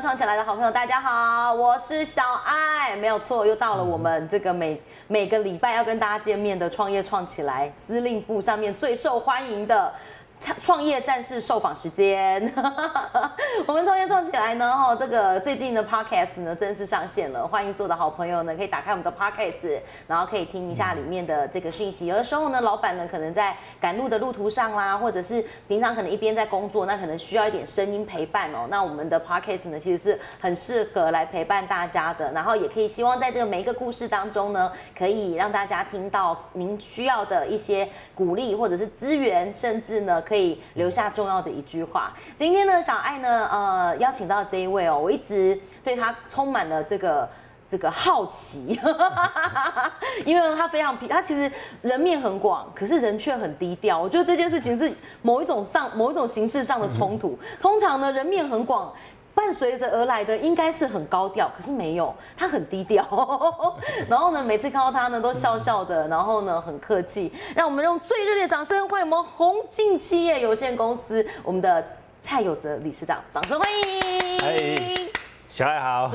创起来的好朋友，大家好，我是小爱，没有错，又到了我们这个每每个礼拜要跟大家见面的创业创起来司令部上面最受欢迎的。创业战士受访时间，我们创业创起来呢，哈，这个最近的 podcast 呢正式上线了，欢迎所有的好朋友呢可以打开我们的 podcast，然后可以听一下里面的这个讯息。有的时候呢，老板呢可能在赶路的路途上啦，或者是平常可能一边在工作，那可能需要一点声音陪伴哦。那我们的 podcast 呢其实是很适合来陪伴大家的，然后也可以希望在这个每一个故事当中呢，可以让大家听到您需要的一些鼓励或者是资源，甚至呢。可以留下重要的一句话。今天呢，小艾呢，呃，邀请到这一位哦，我一直对他充满了这个这个好奇，因为他非常皮，他其实人面很广，可是人却很低调。我觉得这件事情是某一种上某一种形式上的冲突。通常呢，人面很广。伴随着而来的应该是很高调，可是没有，他很低调。然后呢，每次看到他呢，都笑笑的，然后呢，很客气。让我们用最热烈的掌声欢迎我们宏进企业有限公司我们的蔡有哲理事长，掌声欢迎。小爱好，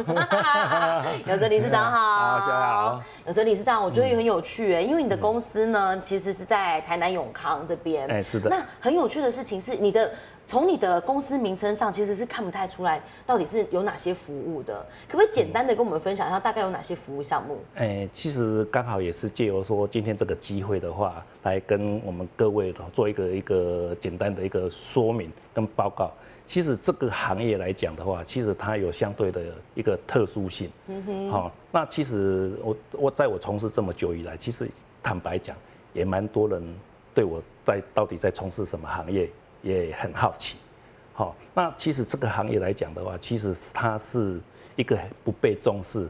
有哲理事长好，小爱好，有哲理事长，我觉得也很有趣哎，因为你的公司呢，其实是在台南永康这边，哎，是的。那很有趣的事情是，你的从你的公司名称上，其实是看不太出来到底是有哪些服务的，可不可以简单的跟我们分享一下，大概有哪些服务项目？哎，其实刚好也是借由说今天这个机会的话，来跟我们各位做一个一个简单的一个说明跟报告。其实这个行业来讲的话，其实它有相对的一个特殊性。嗯哼。好，那其实我我在我从事这么久以来，其实坦白讲，也蛮多人对我在到底在从事什么行业也很好奇。好，那其实这个行业来讲的话，其实它是一个不被重视，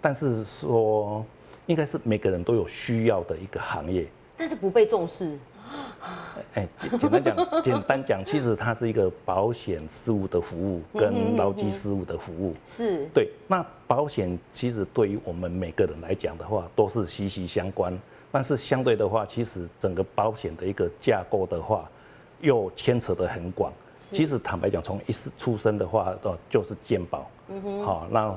但是说应该是每个人都有需要的一个行业。但是不被重视。哎，简单讲，简单讲，其实它是一个保险事务的服务跟劳基事务的服务。是，对。那保险其实对于我们每个人来讲的话，都是息息相关。但是相对的话，其实整个保险的一个架构的话，又牵扯得很广。其实坦白讲，从一出生的话，呃，就是健保。嗯哼。好，那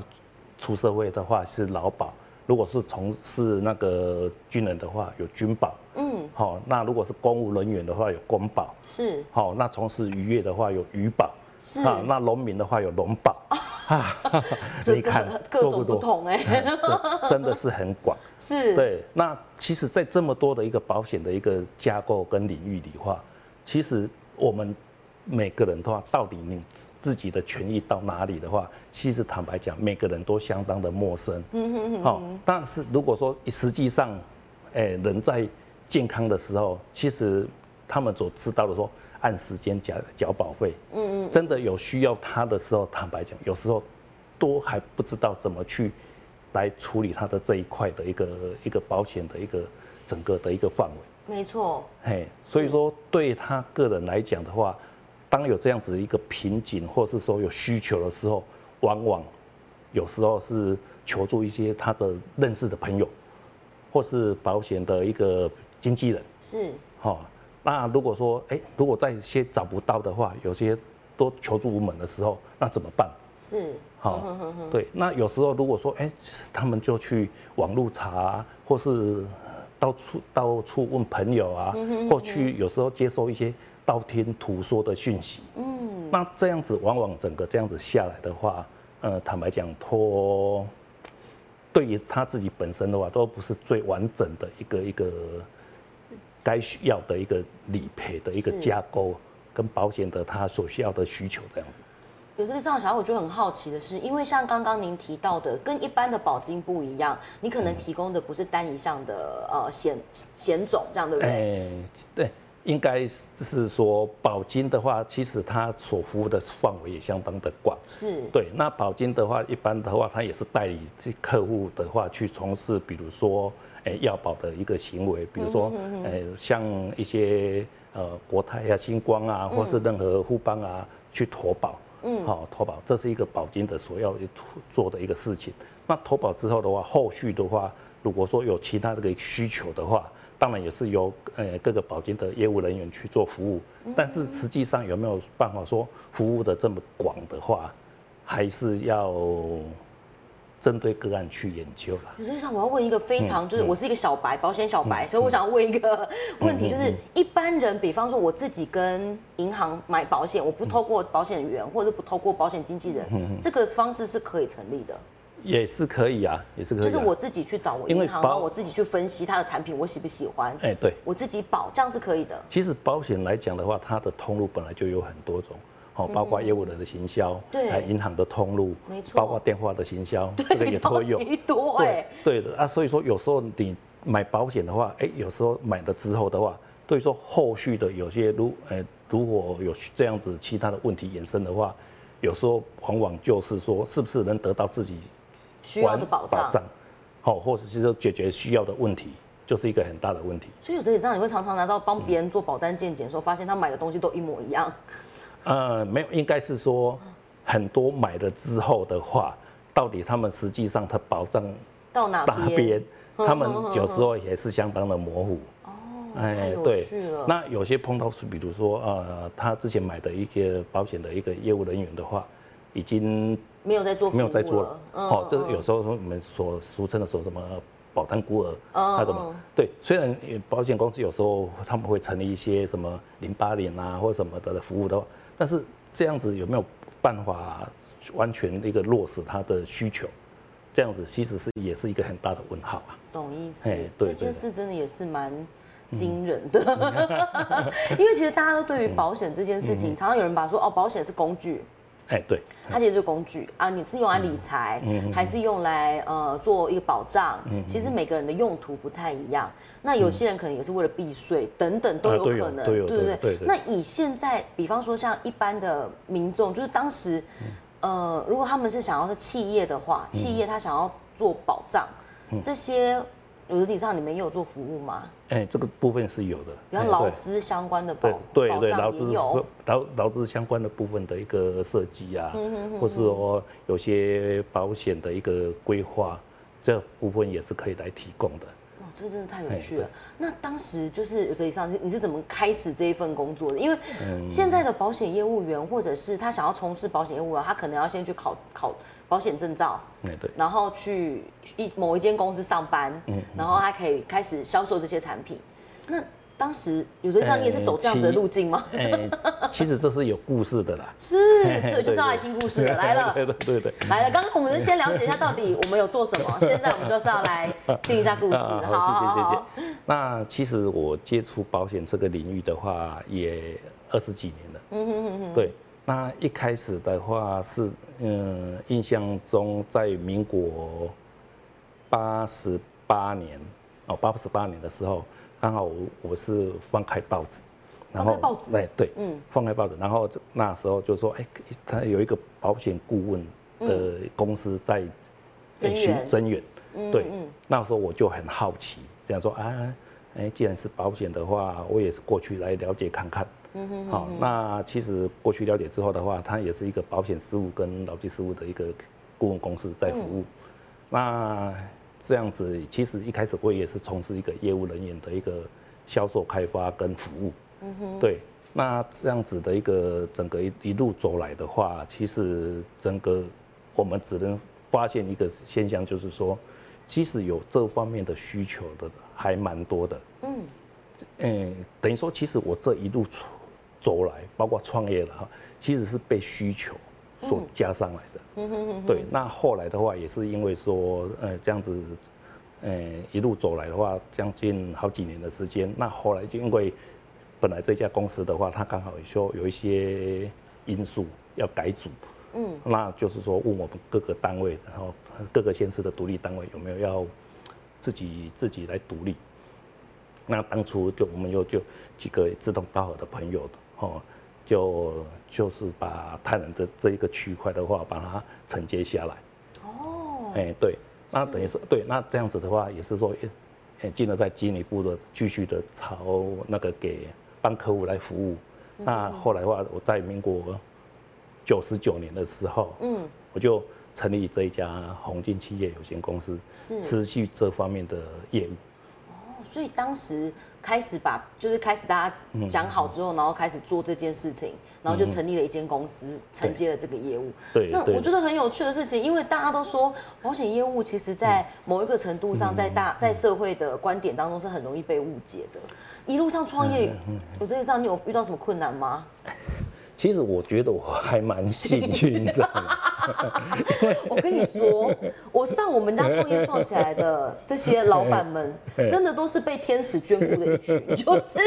出社会的话是劳保。如果是从事那个军人的话，有军保。嗯，好，那如果是公务人员的话，有公保。是。好，那从事渔业的话，有渔保。是。啊，那农民的话有农保。啊，你看各种不同哎，真的是很广。是。对，那其实，在这么多的一个保险的一个架构跟领域里话，其实我们每个人的话，到底你。自己的权益到哪里的话，其实坦白讲，每个人都相当的陌生。嗯哼哼。好，但是如果说实际上，哎，人在健康的时候，其实他们所知道的说，按时间缴缴保费。嗯嗯。真的有需要他的时候，坦白讲，有时候都还不知道怎么去来处理他的这一块的一个一个保险的一个整个的一个范围。没错。嘿，所以说对他个人来讲的话。当有这样子一个瓶颈，或是说有需求的时候，往往有时候是求助一些他的认识的朋友，或是保险的一个经纪人。是。好，那如果说，哎，如果在一些找不到的话，有些都求助无门的时候，那怎么办？是。好。对，那有时候如果说，哎，他们就去网络查，或是到处到处问朋友啊，或去有时候接收一些。道听途说的讯息，嗯，那这样子往往整个这样子下来的话，呃，坦白讲，托对于他自己本身的话，都不是最完整的一个一个该需要的一个理赔的一个架构跟保险的他所需要的需求这样子。有这个上小我觉得很好奇的是，因为像刚刚您提到的，跟一般的保金不一样，你可能提供的不是单一项的呃险险种这样对不对？哎，对。应该是说保金的话，其实它所服务的范围也相当的广。是。对，那保金的话，一般的话，它也是代理这客户的话去从事，比如说，诶，药保的一个行为，比如说，诶，像一些呃国泰啊、星光啊，或是任何互邦啊，去投保。嗯。好，投保，这是一个保金的所要做的一个事情。那投保之后的话，后续的话，如果说有其他这个需求的话，当然也是由呃各个保金的业务人员去做服务，但是实际上有没有办法说服务的这么广的话，还是要针对个案去研究了。实际上，我要问一个非常，就是我是一个小白，保险小嗯白，所以我想问一个问题，就是一般人，比方说我自己跟银行买保险，我不透过保险员，或者不透过保险经纪人，嗯这个方式是可以成立的。也是可以啊，也是可以、啊。就是我自己去找我银行，我自己去分析它的产品，我喜不喜欢，哎、对，我自己保，这样是可以的。其实保险来讲的话，它的通路本来就有很多种，哦，包括业务人的行销，嗯对哎银行的通路，没错包括电话的行销，这个也超都有。对，对的啊，所以说有时候你买保险的话，哎，有时候买了之后的话，对说后续的有些如，呃，如果有这样子其他的问题衍生的话，有时候往往就是说，是不是能得到自己需要的保障。好、或者是说解决需要的问题，就是一个很大的问题。所以有这上你会常常拿到帮别人做保单健检的时候，发现他买的东西都一模一样。呃，没有，应该是说很多买了之后的话，到底他们实际上它保障到哪哪边？边，他们有时候也是相当的模糊。哦，哎对趣了。那有些碰到是，比如说呃，他之前买的一个保险的一个业务人员的话，已经没有在做没有在做了哦，这有时候说我们所俗称的说什么保单孤儿，嗯他什么嗯？对，虽然呃保险公司有时候他们会成立一些什么零八年啊或什么的服务的话，但是这样子有没有办法完全一个落实他的需求？这样子其实是也是一个很大的问号啊。懂意思哎。对这件事真的也是蛮惊人的，因为其实大家都对于保险这件事嗯情，常常有人把说哦，保险是工具，哎，对，它其实就是工具啊，你是用来理财，嗯还是用来呃做一个保障？其实每个人的用途不太一样。那有些人可能也是为了避税等等都有可能，对不对？对对那以现在，比方说像一般的民众，就是当时，呃，如果他们是想要是企业的话，嗯企业他想要做保障，这些有的上你们也有做服务吗？哎，这个部分是有的。比方哎对劳资相关的保对对对，劳资有，劳劳资相关的部分的一个设计啊，嗯或是说有些保险的一个规划，这部分也是可以来提供的。哇，这个真的太有哎趣了。那当时就是有这以上，你是怎么开始这一份工作的？因为嗯现在的保险业务员，或者是他想要从事保险业务员，他可能要先去考考保险证照，哎，对，然后去一某一间公司上班，嗯然后他可以开始销售这些产品。那当时有人像你也是走这样子的路径吗？哎，其实这是有故事的啦。是，所以就是要来听故事的。来了，对对对对。来了。刚刚我们是先了解一下到底我们有做什么，现在我们就是要来听一下故事。啊好好好，谢谢谢谢。那其实我接触保险这个领域的话，也二十几年了。嗯哼哼哼。对，那一开始的话是，嗯，印象中在民国八十八年，哦，八十八年的时候，刚好我我是翻开报纸，然后报纸？哎对，嗯。嗯，翻开报纸，然后这那时候就说，哎，他有一个保险顾问的公司在寻增援。增援，对嗯，那时候我就很好奇，这样说啊，哎，既然是保险的话，我也是过去来了解看看。嗯哼好，那其实过去了解之后的话，他也是一个保险事务跟劳基事务的一个顾问公司在服务。那这样子，其实一开始我也是从事一个业务人员的一个销售开发跟服务。嗯哼，对。那这样子的一个整个一一路走来的话，其实整个我们只能发现一个现象，就是说，其实有这方面的需求的还蛮多的。嗯，嗯，等于说，其实我这一路走走来，包括创业了哈，其实是被需求所加上来的。嗯哼哼。对，那后来的话，也是因为说，呃，这样子，呃，一路走来的话，将近好几年的时间。那后来就因为本来这家公司的话，它刚好说有一些因素要改组。嗯，那就是说问我们各个单位，然后各个县市的独立单位有没有要自己自己来独立。那当初就我们又就几个志同道合的朋友哦，就就是把太南这这一个区块的话，把它承接下来。哦，哎、对，那等于说对，那这样子的话也是说，哎，进而再进一步的继续的朝那个给帮客户来服务。那后来的话，我在民国九十九年的时候，嗯，我就成立这一家宏金企业有限公司，是持续这方面的业务。所以当时开始把就是开始大家讲好之后，然后开始做这件事情，然后就成立了一间公司，承接了这个业务。对，那我觉得很有趣的事情，因为大家都说保险业务其实在某一个程度上，在大在社会的观点当中是很容易被误解的。一路上创业，我这一上你有遇到什么困难吗？其实我觉得我还蛮幸运的，我跟你说，我上我们家创业创起来的这些老板们，真的都是被天使眷顾的一群，就是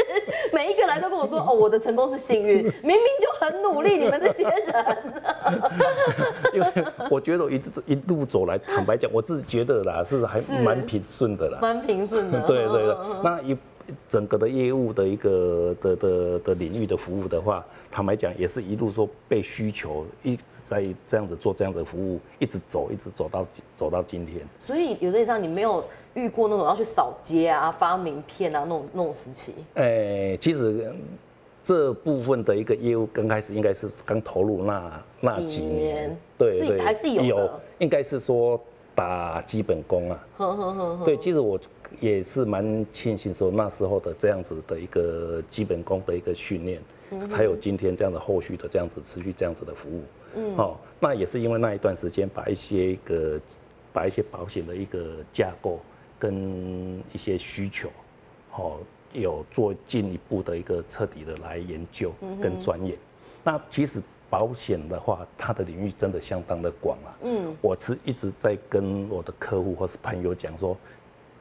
每一个来都跟我说，哦，我的成功是幸运，明明就很努力，你们这些人。因为我觉得我一直一路走来，坦白讲，我自己觉得啦，是还蛮平顺的啦，蛮平顺的。对对对，那一。整个的业务的一个的的的领域的服务的话，坦白讲也是一路说被需求一直在这样子做这样的服务，一直走一直走到走到今天。所以有些上你没有遇过那种要去扫街啊、发名片啊那种那种时期？诶，其实这部分的一个业务刚开始应该是刚投入那那几年，对对，还是有，应该是说打基本功啊。对，其实我。也是蛮庆幸说那时候的这样子的一个基本功的一个训练，才有今天这样的后续的这样子持续这样子的服务。嗯，哦，那也是因为那一段时间把一些一个把一些保险的一个架构跟一些需求，哦，有做进一步的一个彻底的来研究跟专业。那其实保险的话，它的领域真的相当的广啊。嗯，我是一直在跟我的客户或是朋友讲说。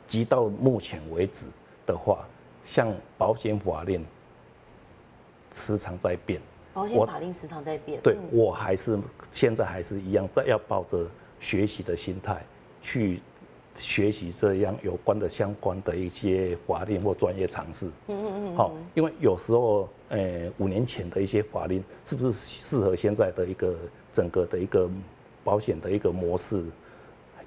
即到目前为止的话，像保险法令时常在变，保险法令时常在变。对我还是现在还是一样，在要抱着学习的心态去学习这样有关的相关的一些法令或专业常识。嗯嗯嗯。好，因为有时候，呃，五年前的一些法令是不是适合现在的一个整个的一个保险的一个模式，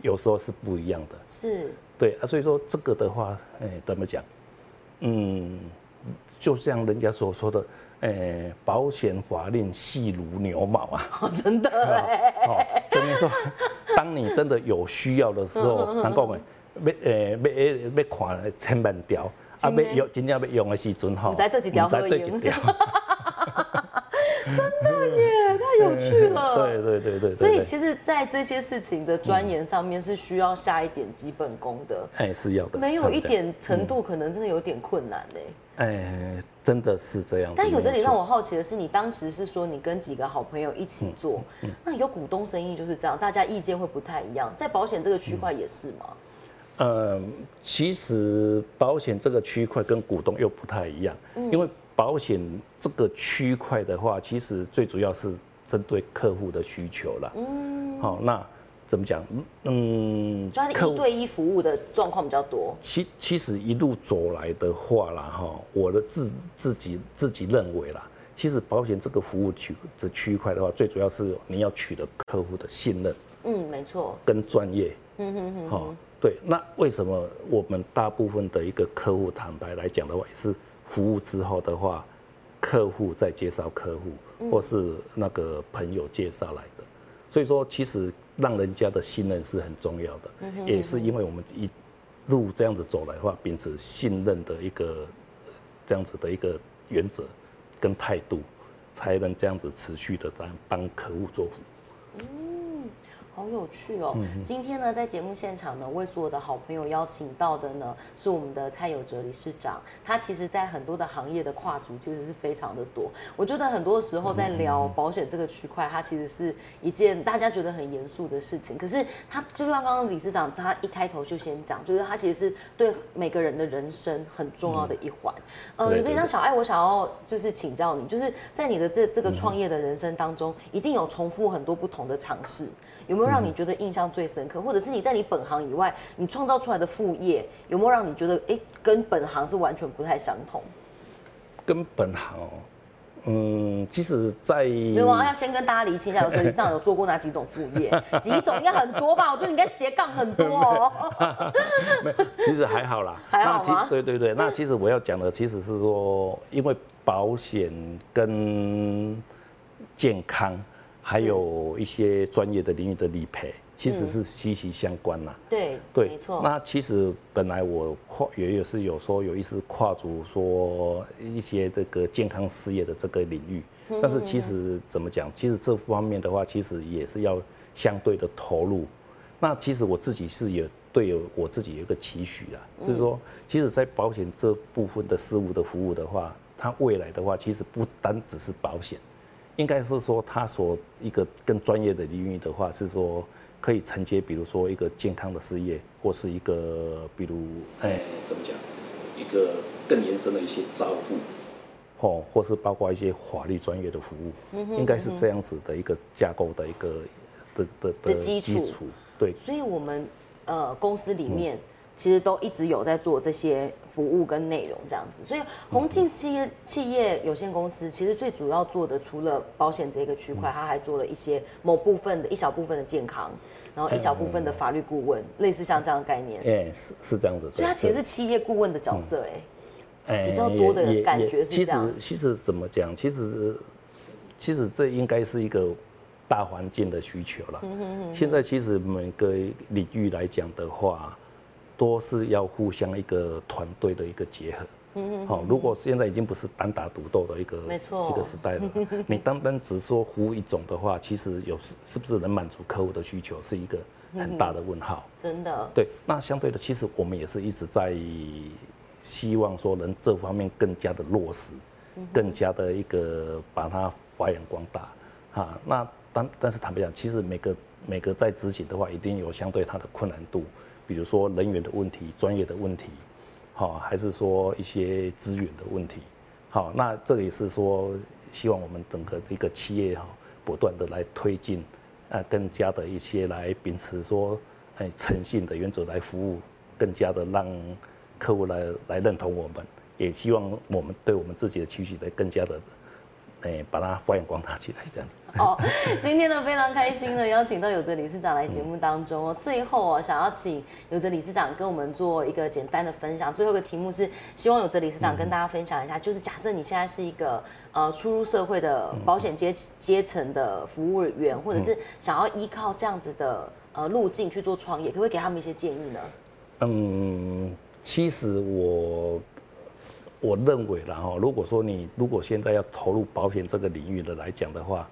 有时候是不一样的。是。对啊，所以说这个的话，哎，怎么讲？嗯，就像人家所说的，哎，保险法令细如牛毛啊，真的哎。哦，等于说，当你真的有需要的时候，难怪我们要诶要要看千万条，啊，要用真正要用的时阵吼，唔知对几条可以用。真的耶，太有趣了。对对对对。所以其实，在这些事情的钻研上面，是需要下一点基本功的。哎，是要的。没有一点程度，可能真的有点困难呢。哎，真的是这样。但有这里让我好奇的是，你当时是说你跟几个好朋友一起做，那有股东生意就是这样，大家意见会不太一样。在保险这个区块也是吗？呃，其实保险这个区块跟股东又不太一样，因为。保险这个区块的话，其实最主要是针对客户的需求了。嗯，好，那怎么讲？嗯，就一对一服务的状况比较多。其其实一路走来的话啦，哈，我的自自己自己认为啦，其实保险这个服务区的区块的话，最主要是你要取得客户的信任。嗯，没错。跟专业。嗯哼哼。好，对。那为什么我们大部分的一个客户坦白来讲的话，也是？服务之后的话，客户再介绍客户，或是那个朋友介绍来的，所以说其实让人家的信任是很重要的，也是因为我们一路这样子走来的话，秉持信任的一个这样子的一个原则跟态度，才能这样子持续的帮帮客户做服务。好有趣哦！今天呢，在节目现场呢，为所有的好朋友邀请到的呢，是我们的蔡有哲理事长。他其实，在很多的行业的跨足，其实是非常的多。我觉得很多时候在聊保险这个区块，它其实是一件大家觉得很严肃的事情。可是，他就像刚刚理事长他一开头就先讲，就是他其实是对每个人的人生很重要的一环。嗯，所以，张小爱，我想要就是请教你，就是在你的这这个创业的人生当中，一定有重复很多不同的尝试。有没有让你觉得印象最深刻，或者是你在你本行以外，你创造出来的副业，有没有让你觉得哎，跟本行是完全不太相同？跟本行哦，嗯，其实，在没有啊，要先跟大家理清一下，我这里上有做过哪几种副业？几种应该很多吧？我觉得你应该斜杠很多哦。其实还好啦，还好吗？对对对，那其实我要讲的其实是说，因为保险跟健康。还有一些专业的领域的理赔，其实是息息相关呐。对对，没错。那其实本来我跨也有是有说有意思跨足说一些这个健康事业的这个领域，但是其实怎么讲？其实这方面的话，其实也是要相对的投入。那其实我自己是有对有我自己有一个期许啊，就是说，其实，在保险这部分的事务的服务的话，它未来的话，其实不单只是保险，应该是说他所一个更专业的领域的话，是说可以承接，比如说一个健康的事业，或是一个比如哎怎么讲，一个更延伸的一些照顾，哦，或是包括一些法律专业的服务，应该是这样子的一个架构的一个的的的基础。对，所以我们呃公司里面其实都一直有在做这些服务跟内容这样子。所以宏进企业企业有限公司其实最主要做的，除了保险这个区块，它还做了一些某部分的一小部分的健康，然后一小部分的法律顾问，类似像这样的概念。哎，是是这样子。所以它其实是企业顾问的角色，哎，比较多的感觉是这样。其实其实怎么讲？其实其实这应该是一个。大环境的需求了。现在其实每个领域来讲的话，都是要互相一个团队的一个结合。好，如果现在已经不是单打独斗的一个没错一个时代了，你单单只说服务一种的话，其实有是不是能满足客户的需求，是一个很大的问号。真的。对，那相对的，其实我们也是一直在希望说能这方面更加的落实，更加的一个把它发扬光大。哈，那。但但是坦白讲，其实每个每个在执行的话，一定有相对它的困难度，比如说人员的问题、专业的问题，好，还是说一些资源的问题，好，那这也是说，希望我们整个一个企业哈，不断的来推进，啊，更加的一些来秉持说，哎，诚信的原则来服务，更加的让客户来来认同我们，也希望我们对我们自己的期许来更加的。哎，把它发扬光大起来，这样子。哦，今天呢非常开心的邀请到有泽理事长来节目当中哦。最后哦，想要请有泽理事长跟我们做一个简单的分享。最后一个题目是希望有泽理事长跟大家分享一下，就是假设你现在是一个呃初入社会的保险阶阶层的服务员，或者是想要依靠这样子的呃路径去做创业，可不可以给他们一些建议呢？嗯，其实我。我认为，然后如果说你如果现在要投入保险这个领域的来讲的话，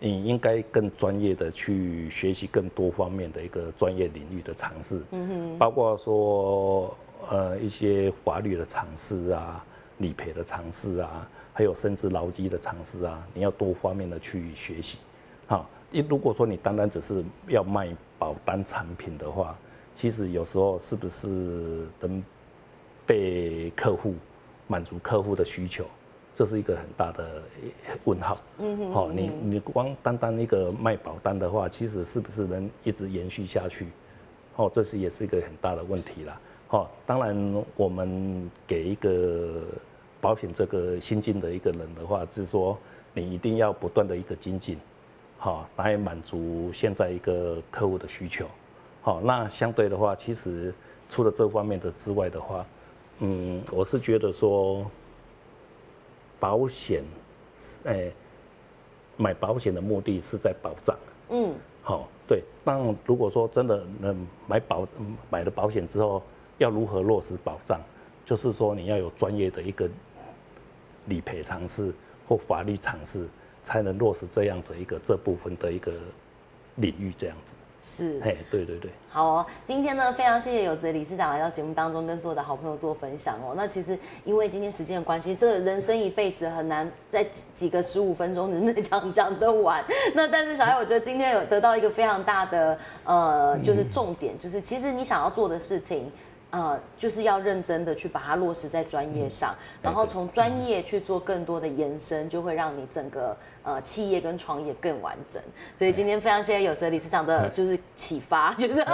你应该更专业的去学习更多方面的一个专业领域的尝试，嗯哼，包括说呃一些法律的尝试啊、理赔的尝试啊，还有甚至劳基的尝试啊，你要多方面的去学习。好，一如果说你单单只是要卖保单产品的话，其实有时候是不是能被客户？满足客户的需求，这是一个很大的问号。嗯哼，好，你你光单单一个卖保单的话，其实是不是能一直延续下去？哦，这是也是一个很大的问题啦。哦，当然我们给一个保险这个新进的一个人的话，就是说你一定要不断的一个精进，好来满足现在一个客户的需求。好，那相对的话，其实除了这方面的之外的话，嗯，我是觉得说，保险，哎，买保险的目的是在保障。嗯，好，对。那如果说真的能买保买了保险之后，要如何落实保障？就是说你要有专业的一个理赔尝试或法律尝试，才能落实这样子一个这部分的一个领域这样子。是，哎，对对对，好哦。今天呢，非常谢谢有泽理事长来到节目当中，跟所有的好朋友做分享哦。那其实因为今天时间的关系，这人生一辈子很难在几几个十五分钟之内讲讲得完。那但是小艾，我觉得今天有得到一个非常大的呃，就是重点，就是其实你想要做的事情。呃，就是要认真的去把它落实在专业上，然后从专业去做更多的延伸，就会让你整个呃企业跟创业更完整。所以今天非常谢谢有泽理事长的，就是启发，就是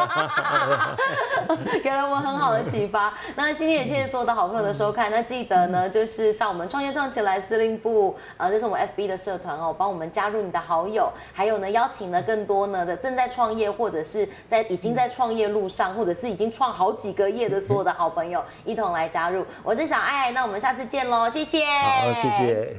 给了我们很好的启发。那今天也谢谢所有的好朋友的收看。那记得呢，就是上我们创业创起来司令部，呃，这是我们 FB 的社团哦，帮我们加入你的好友，还有呢，邀请了更多呢的正在创业或者是在已经在创业路上，或者是已经创好几个业。的所有的好朋友一同来加入，我是小爱，那我们下次见喽，谢谢，好，谢谢。